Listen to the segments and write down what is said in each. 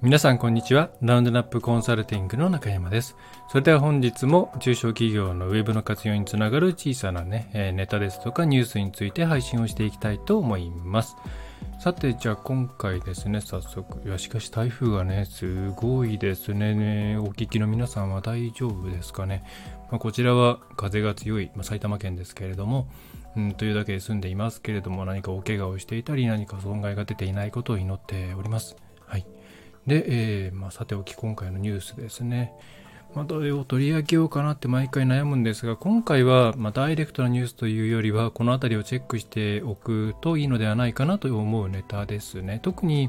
皆さんこんにちは。ラウンドナップコンサルティングの中山です。それでは本日も中小企業のウェブの活用につながる小さなね、えネタですとかニュースについて配信をしていきたいと思います。さて、じゃあ今回ですね、早速。いや、しかし台風がね、すごいですね。お聞きの皆さんは大丈夫ですかね？まあ、こちらは風が強い、まあ、埼玉県ですけれども、うん、というだけで住んでいますけれども、何かお怪我をしていたり、何か損害が出ていないことを祈っております。はい。で、えー、まあ、さておき今回のニュースですね。まあ、どれを取り上げようかなって毎回悩むんですが、今回は、まあ、ダイレクトなニュースというよりは、この辺りをチェックしておくといいのではないかなと思うネタですね。特に、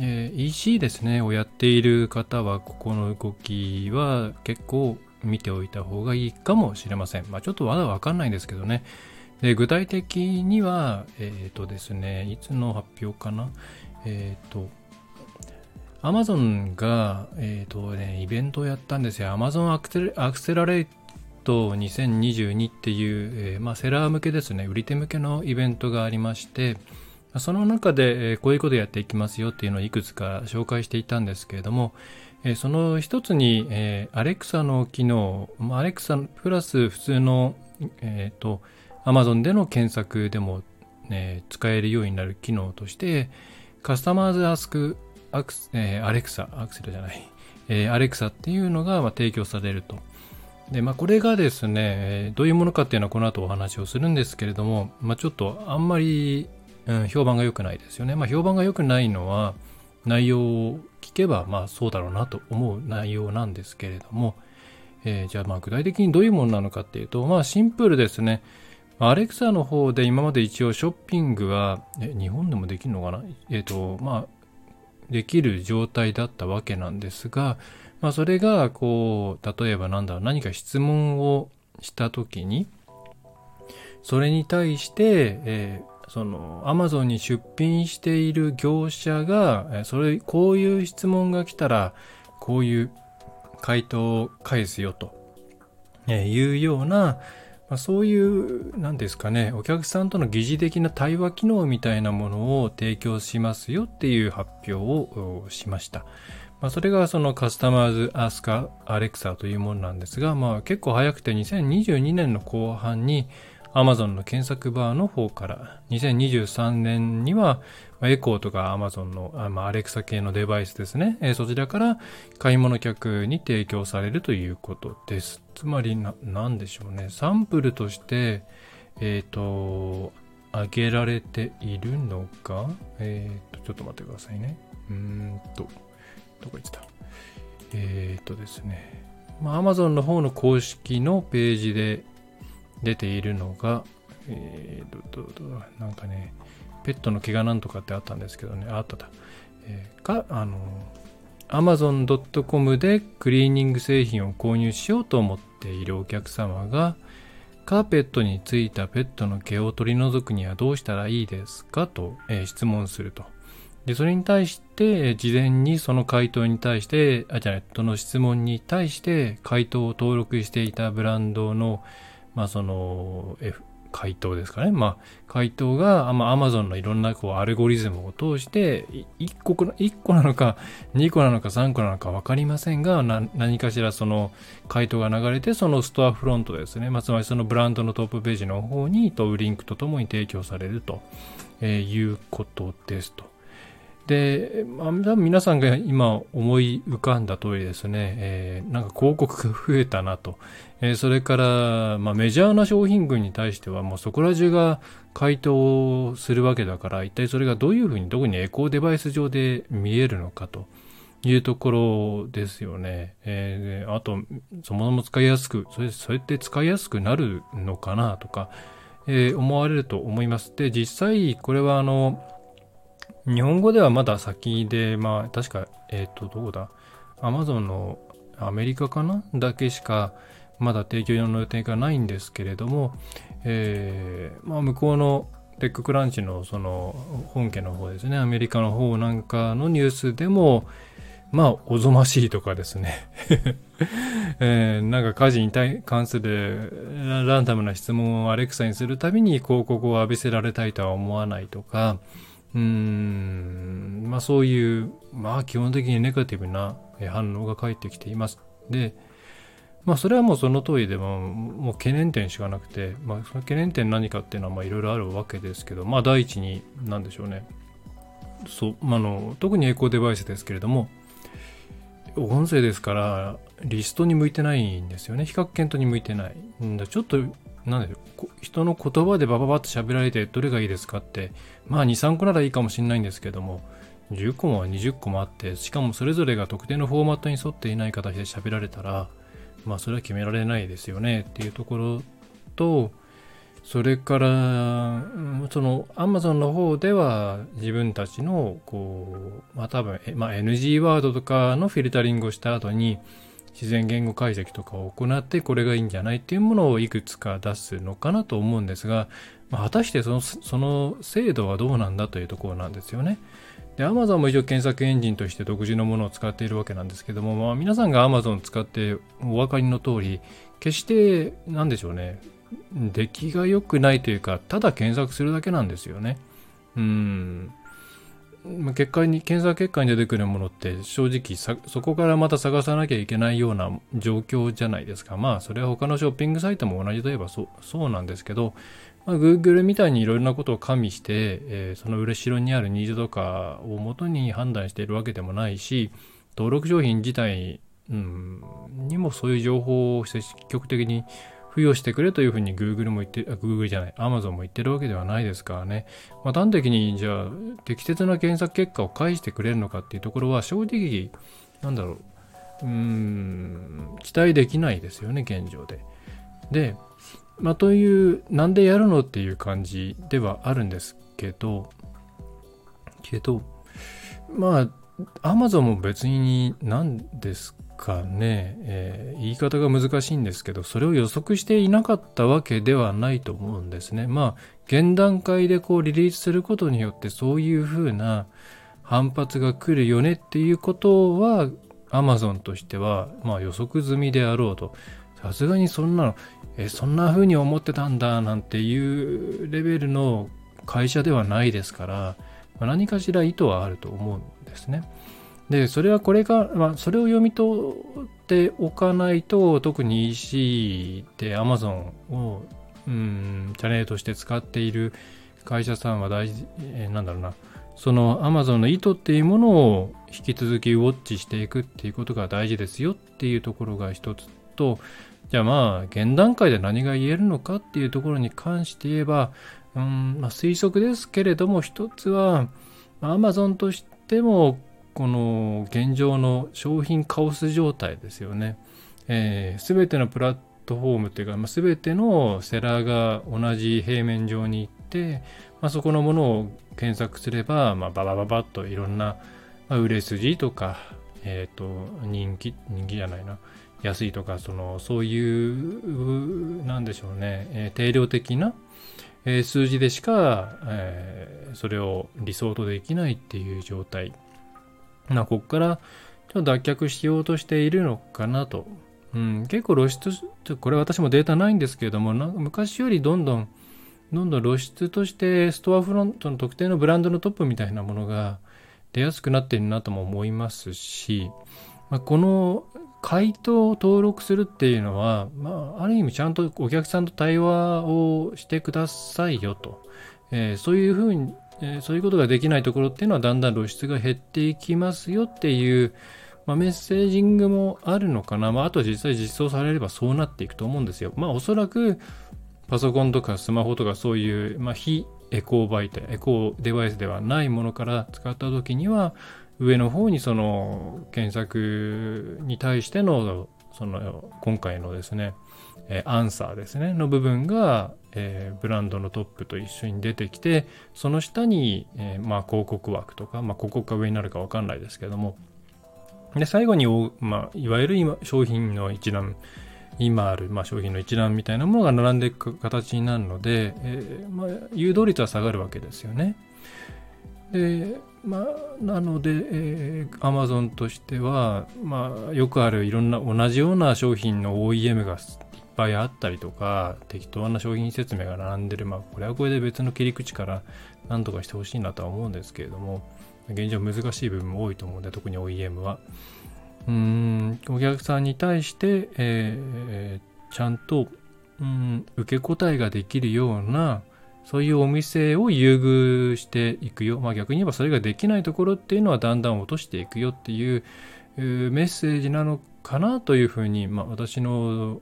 えー、EC ですね、をやっている方は、ここの動きは結構見ておいた方がいいかもしれません。まあ、ちょっとまだわかんないんですけどね。で具体的には、えっ、ー、とですね、いつの発表かなえっ、ー、と、アマゾンが、えっ、ー、とね、イベントをやったんですよ。アマゾンアクセラレート2022っていう、えー、まあ、セラー向けですね、売り手向けのイベントがありまして、その中で、えー、こういうことやっていきますよっていうのをいくつか紹介していたんですけれども、えー、その一つに、えー、アレクサの機能、アレクサプラス普通の、えっ、と、アマゾンでの検索でも、ね、使えるようになる機能として、カスタマーズアスクアクえー、アレクサ、アクセルじゃない、えー、アレクサっていうのが、まあ、提供されると。で、まあ、これがですね、どういうものかっていうのはこの後お話をするんですけれども、まあ、ちょっとあんまり、うん、評判が良くないですよね。まあ、評判が良くないのは、内容を聞けば、まあ、そうだろうなと思う内容なんですけれども、えー、じゃあ、まあ、具体的にどういうものなのかっていうと、まあ、シンプルですね。アレクサの方で今まで一応ショッピングは、え、日本でもできるのかな？えっ、ー、と、まあ、できる状態だったわけなんですが、まあ、それがこう例えばなんだろう何か質問をした時にそれに対して、えー、そのアマゾンに出品している業者がそれこういう質問が来たらこういう回答を返すよとえいうようなまあ、そういう、なんですかね、お客さんとの疑似的な対話機能みたいなものを提供しますよっていう発表をしました。まあ、それがそのカスタマーズアスカアレクサというものなんですが、まあ、結構早くて2022年の後半に Amazon の検索バーの方から2023年にはエコーとか Amazon の、まあ、アレクサ系のデバイスですね、え、そちらから買い物客に提供されるということです。つまりな、なんでしょうね。サンプルとして、えっ、ー、と、上げられているのか？えっ、ー、と、ちょっと待ってくださいね。うーんと、どこ行ってた？えっ、ー、とですね。まあ、Amazon の方の公式のページで出ているのが、えーと、なんかね、ペットの毛がなんとかってあったんですけどね、あっただ。えー、か、あの、amazon.com でクリーニング製品を購入しようと思っているお客様が、カーペットについたペットの毛を取り除くにはどうしたらいいですかと、えー、質問すると。で、それに対して、事前にその回答に対して、あ、じゃない、その質問に対して回答を登録していたブランドの、まあその、F、回答ですかね。まあ、回答が、まあ、Amazon のいろんなこうアルゴリズムを通して、1個 ,1 個なのか、2個なのか、3個なのか分かりませんが、何かしらその回答が流れて、そのストアフロントですね。まあ、つまりそのブランドのトップページの方に、とリンクとともに提供されると、えー、いうことですと。で、まあ、皆さんが今思い浮かんだ通りですね、えー、なんか広告が増えたなと。えー、それから、まあ、メジャーな商品群に対してはもうそこら中が回答するわけだから、一体それがどういうふうに、どこにエコーデバイス上で見えるのかというところですよね。えー、あと、そもそも使いやすく、それ、それって使いやすくなるのかなとか、えー、思われると思います。で、実際、これはあの、日本語ではまだ先で、まあ、確か、えっ、ー、と、どうだ？アマゾンのアメリカかな？だけしか、まだ提供用の予定がないんですけれども、えー、まあ、向こうのテッククランチのその本家の方ですね、アメリカの方なんかのニュースでも、まあ、おぞましいとかですね。えー、なんか家事に対関するランダムな質問をアレクサにするたびに広告を浴びせられたいとは思わないとか、うーん、まあそういう、まあ基本的にネガティブな反応が返ってきています。で、まあそれはもうその通りでも、もう懸念点しかなくて、まあその懸念点何かっていうのはまいろいろあるわけですけど、まあ第一に何でしょうね。そう、まあの、特にエコーデバイスですけれども、音声ですからリストに向いてないんですよね。比較検討に向いてない。んだちょっと、なんで人の言葉でバババッと喋られてどれがいいですかって、まあ2、3個ならいいかもしれないんですけども、10個も20個もあって、しかもそれぞれが特定のフォーマットに沿っていない形で喋られたら、まあそれは決められないですよねっていうところと、それから、その Amazon の方では自分たちの、こう、まあ多分、まあ NG ワードとかのフィルタリングをした後に、自然言語解析とかを行ってこれがいいんじゃないっていうものをいくつか出すのかなと思うんですが、まあ、果たしてそのその精度はどうなんだというところなんですよね。で、Amazon も一応検索エンジンとして独自のものを使っているわけなんですけども、まあ、皆さんが Amazon 使ってお分かりの通り、決して、なんでしょうね、出来が良くないというか、ただ検索するだけなんですよね。うん。結果に、検索結果に出てくるものって正直そこからまた探さなきゃいけないような状況じゃないですか。まあそれは他のショッピングサイトも同じといえばそうそうなんですけど、まあ、Google みたいにいろいろなことを加味して、えー、その後ろにあるニーズとかをもとに判断しているわけでもないし、登録商品自体、うん、にもそういう情報を積極的に付与してくれというふうに Google も言って、あ Google じゃない、Amazon も言ってるわけではないですからね。まあ、端的にじゃあ適切な検索結果を返してくれるのかっていうところは正直、なんだろう、うーん、期待できないですよね、現状で。で、まあ、という、なんでやるのっていう感じではあるんですけど、けど、まあ、Amazon も別に何ですかね、えー、言い方が難しいんですけど、それを予測していなかったわけではないと思うんですね。まあ、現段階でこうリリースすることによってそういうふうな反発が来るよねっていうことは、Amazon としては、まあ予測済みであろうと。さすがにそんなの、え、そんな風に思ってたんだなんていうレベルの会社ではないですから、まあ、何かしら意図はあると思うんですね。で、それはこれが、まあ、それを読み取っておかないと、特に EC で Amazon を、うん、チャンネルとして使っている会社さんは大事、えー、なんだろうな、その Amazon の意図っていうものを引き続きウォッチしていくっていうことが大事ですよっていうところが一つと、じゃあまあ、現段階で何が言えるのかっていうところに関して言えば、うんまあ、推測ですけれども、一つは、Amazon としてもこの現状の商品カオス状態ですよね。す、えー、べ、てのプラットフォームというか、まあ、全てのセラーが同じ平面上に行って、まあ、そこのものを検索すれば、まあ、ババババッといろんな、まあ、売れ筋とか、えっ、ー、と、人気、人気じゃないな、安いとか、その、そういう、なんでしょうね、えー、定量的な、えー、数字でしか、えー、それを理想とできないっていう状態。まあ、ここからちょっと脱却しようとしているのかなと。うん、結構露出、これ私もデータないんですけれども、なんか昔よりどんどん、どんどん露出としてストアフロントの特定のブランドのトップみたいなものが出やすくなっているなとも思いますし、まあ、この回答を登録するっていうのは、まあ、ある意味ちゃんとお客さんと対話をしてくださいよと。えー、そういうふうにえ、そういうことができないところっていうのはだんだん露出が減っていきますよっていう、まあ、メッセージングもあるのかな。まあ、あと実際実装されればそうなっていくと思うんですよ。まあ、おそらくパソコンとかスマホとかそういう、まあ、非エコー媒体、エコーデバイスではないものから使った時には、上の方にその検索に対してのその今回のですね、アンサーですね、の部分が、え、ブランドのトップと一緒に出てきて、その下に、え、まあ、広告枠とか、まあ、広告が上になるかわかんないですけども、で、最後に、まあ、いわゆる今、商品の一覧、今ある、まあ、商品の一覧みたいなものが並んでいく形になるので、えー、まあ、誘導率は下がるわけですよね。で、まあ、なので、えー、Amazon としては、まあ、よくあるいろんな同じような商品の OEM がぱいあったりとか、適当な商品説明が並んでる、まあ、これはこれで別の切り口から何とかしてほしいなとは思うんですけれども、現状難しい部分も多いと思うんで、特に OEM は。うん、お客さんに対して、えー、ちゃんと、うん、受け答えができるような、そういうお店を優遇していくよ。まあ逆に言えばそれができないところっていうのはだんだん落としていくよっていうメッセージなのかなというふうに、まあ私の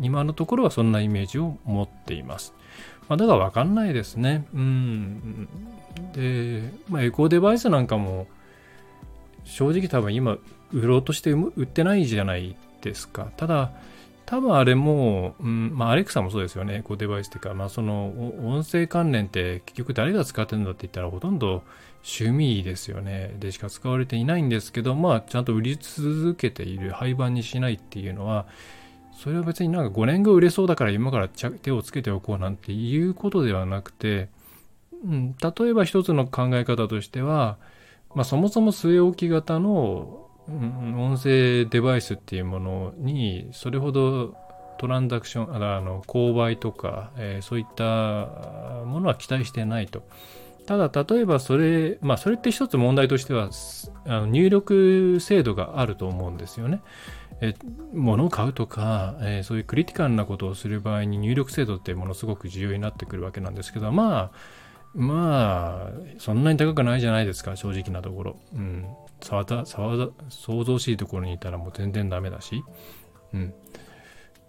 今のところはそんなイメージを持っています。まあ、だからわかんないですね。うん。で、まあエコーデバイスなんかも正直多分今売ろうとして売ってないじゃないですか。ただ、多分あれも、うん、まあ、アレクサもそうですよね、エコーデバイスっていうか、まあ、その、音声関連って結局誰が使ってるんだって言ったらほとんど趣味ですよね。でしか使われていないんですけど、まあ、ちゃんと売り続けている、廃盤にしないっていうのは、それは別になんか5年後売れそうだから今から手をつけておこうなんていうことではなくて、うん、例えば一つの考え方としては、まあ、そもそも据え置き型の音声デバイスっていうものにそれほどトランザクションあの購買とか、えー、そういったものは期待してないと。ただ、例えばそれ、まあ、それって一つ問題としては、あの入力制度があると思うんですよね。え物を買うとか、えー、そういうクリティカルなことをする場合に入力制度ってものすごく重要になってくるわけなんですけど、まあ、まあ、そんなに高くないじゃないですか、正直なところ。うん。騒だ、騒だ、想像しいところにいたらもう全然ダメだし。うん。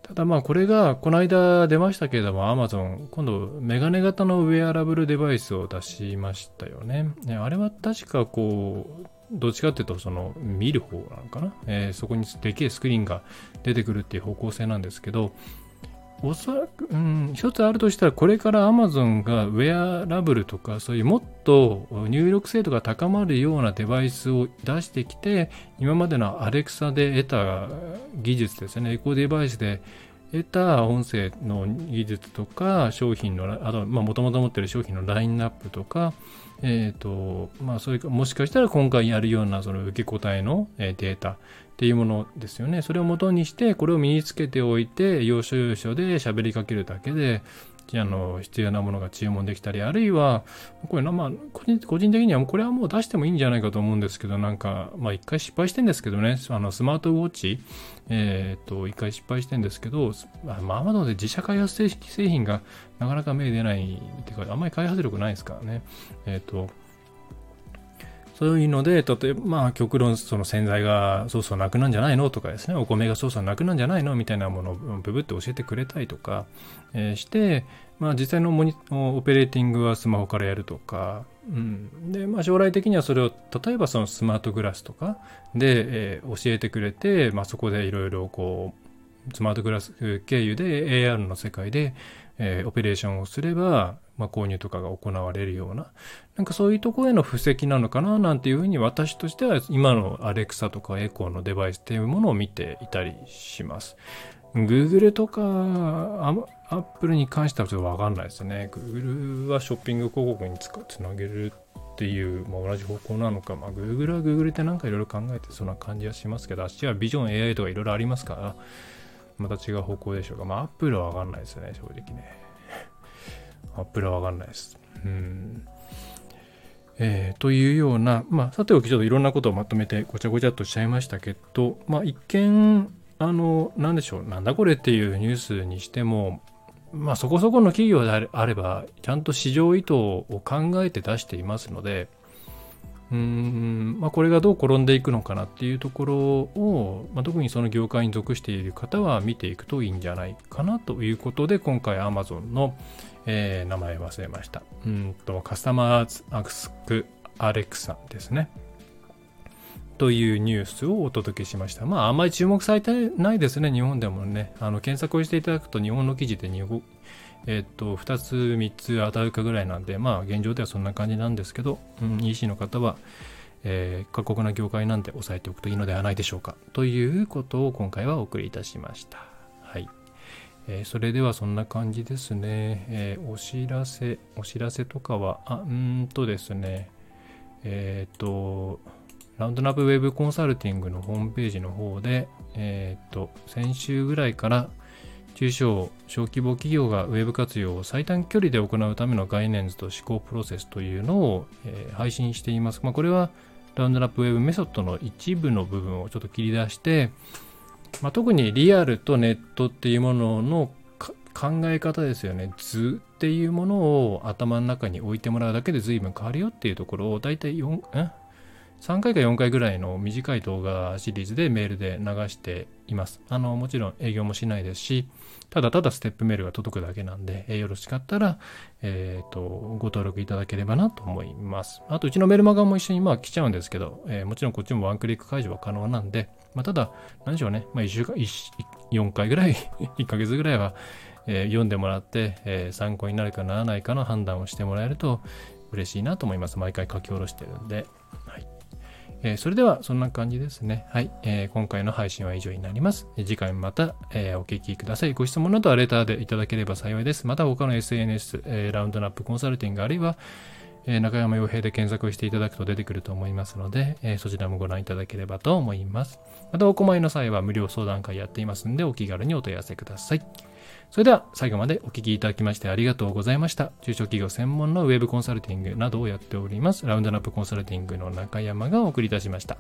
ただまあこれがこの間出ましたけれども Amazon 今度メガネ型のウェアラブルデバイスを出しましたよね。あれは確かこうどっちかっていうとその見る方なのかな、えー、そこにでけえスクリーンが出てくるっていう方向性なんですけどおそらく、うん、一つあるとしたら、これから Amazon がウェアラブルとか、そういうもっと入力精度が高まるようなデバイスを出してきて、今までの Alexa で得た技術ですね、エコデバイスで得た音声の技術とか、商品の、あと、まあ、もともと持ってる商品のラインナップとか、えっ、ー、と、まあ、それか、もしかしたら今回やるような、その受け答えのデータ、っていうものですよね。それを元にして、これを身につけておいて、要所要所で喋りかけるだけで、あの必要なものが注文できたり、あるいは、これまあ個人、個人的にはこれはもう出してもいいんじゃないかと思うんですけど、なんか、まあ一回失敗してんですけどね、あのスマートウォッチ、えっ、と、一回失敗してんですけど、まあ、アマゾンで自社開発製品がなかなか目出ないっていうか、あんまり開発力ないですからね。えっ、と、そういうので、例えば、まあ、極論、その洗剤がそうそうなくなんじゃないのとかですね、お米がそうそうなくなんじゃないのみたいなものをブブって教えてくれたりとか、えー、して、まあ、実際のモニオペレーティングはスマホからやるとか、うん、で、まあ、将来的にはそれを、例えばそのスマートグラスとかで、えー、教えてくれて、まあ、そこでいろいろこう、スマートグラス経由で AR の世界で、えー、オペレーションをすれば、まあ、購入とかが行われるような、なんかそういうところへの布石なのかななんていうふうに私としては今のアレクサとかエコーのデバイスっていうものを見ていたりします。Google とか Apple に関してはちょっとわかんないですね。Google はショッピング広告につつなげるっていう、まあ、同じ方向なのか、まあ、Google は Google ってなんかいろいろ考えてそんな感じはしますけど、あっちはビジョン AI とかいろいろありますから、また違う方向でしょうか。まあ、Apple はわかんないですね、正直ね。アップルはわかんないです。うん。えー、というような、まあ、さておきちょっといろんなことをまとめてごちゃごちゃっとしちゃいましたけど、まあ、一見、あの、なんでしょう、なんだこれっていうニュースにしても、まあ、そこそこの企業であれば、ちゃんと市場意図を考えて出していますので、うん、まあ、これがどう転んでいくのかなっていうところを、まあ、特にその業界に属している方は見ていくといいんじゃないかなということで、今回 Amazon の、えー、名前忘れました。うんと、カスタマーズアクスクアレクサですね。というニュースをお届けしました。まあ、あんまり注目されてないですね、日本でもね。あの、検索をしていただくと、日本の記事で日本、えっと、2つ、3つ当たるかぐらいなんで、まあ、現状ではそんな感じなんですけど、うん、EC の方は、えー、過酷な業界なんで押さえておくといいのではないでしょうか。ということを今回はお送りいたしました。えー、それではそんな感じですね。えー、お知らせ、お知らせとかは、あ、うんとですね、えっ、ー、と、ラウンドナップウェブコンサルティングのホームページの方で、えっ、と、先週ぐらいから中小、小規模企業がウェブ活用を最短距離で行うための概念図と思考プロセスというのを、え、配信しています。まあ、これはラウンドナップウェブメソッドの一部の部分をちょっと切り出して、まあ、特にリアルとネットっていうものの考え方ですよね。図っていうものを頭の中に置いてもらうだけで随分変わるよっていうところを大体4、え？3回か4回ぐらいの短い動画シリーズでメールで流しています。あの、もちろん営業もしないですし、ただただステップメールが届くだけなんで、えー、よろしかったら、えっ、ー、と、ご登録いただければなと思います。あと、うちのメルマガも一緒にまあ来ちゃうんですけど、えー、もちろんこっちもワンクリック解除は可能なんで、まあ、ただ、何でしょうね、まあ、1週間、4回ぐらい、1ヶ月ぐらいは、え、読んでもらって、え、参考になるかならないかの判断をしてもらえると嬉しいなと思います。毎回書き下ろしてるんで。えー、それではそんな感じですね。はい、えー、今回の配信は以上になります。次回もまた、えー、お聞きください。ご質問などはレターでいただければ幸いです。また他の SNS、えー、ラウンドナップコンサルティングあるいは、え、中山洋平で検索していただくと出てくると思いますので、え、そちらもご覧いただければと思います。またお困りの際は無料相談会やっていますのでお気軽にお問い合わせください。それでは最後までお聞きいただきましてありがとうございました。中小企業専門のウェブコンサルティングなどをやっております。ラウンドナップコンサルティングの中山がお送りいたしました。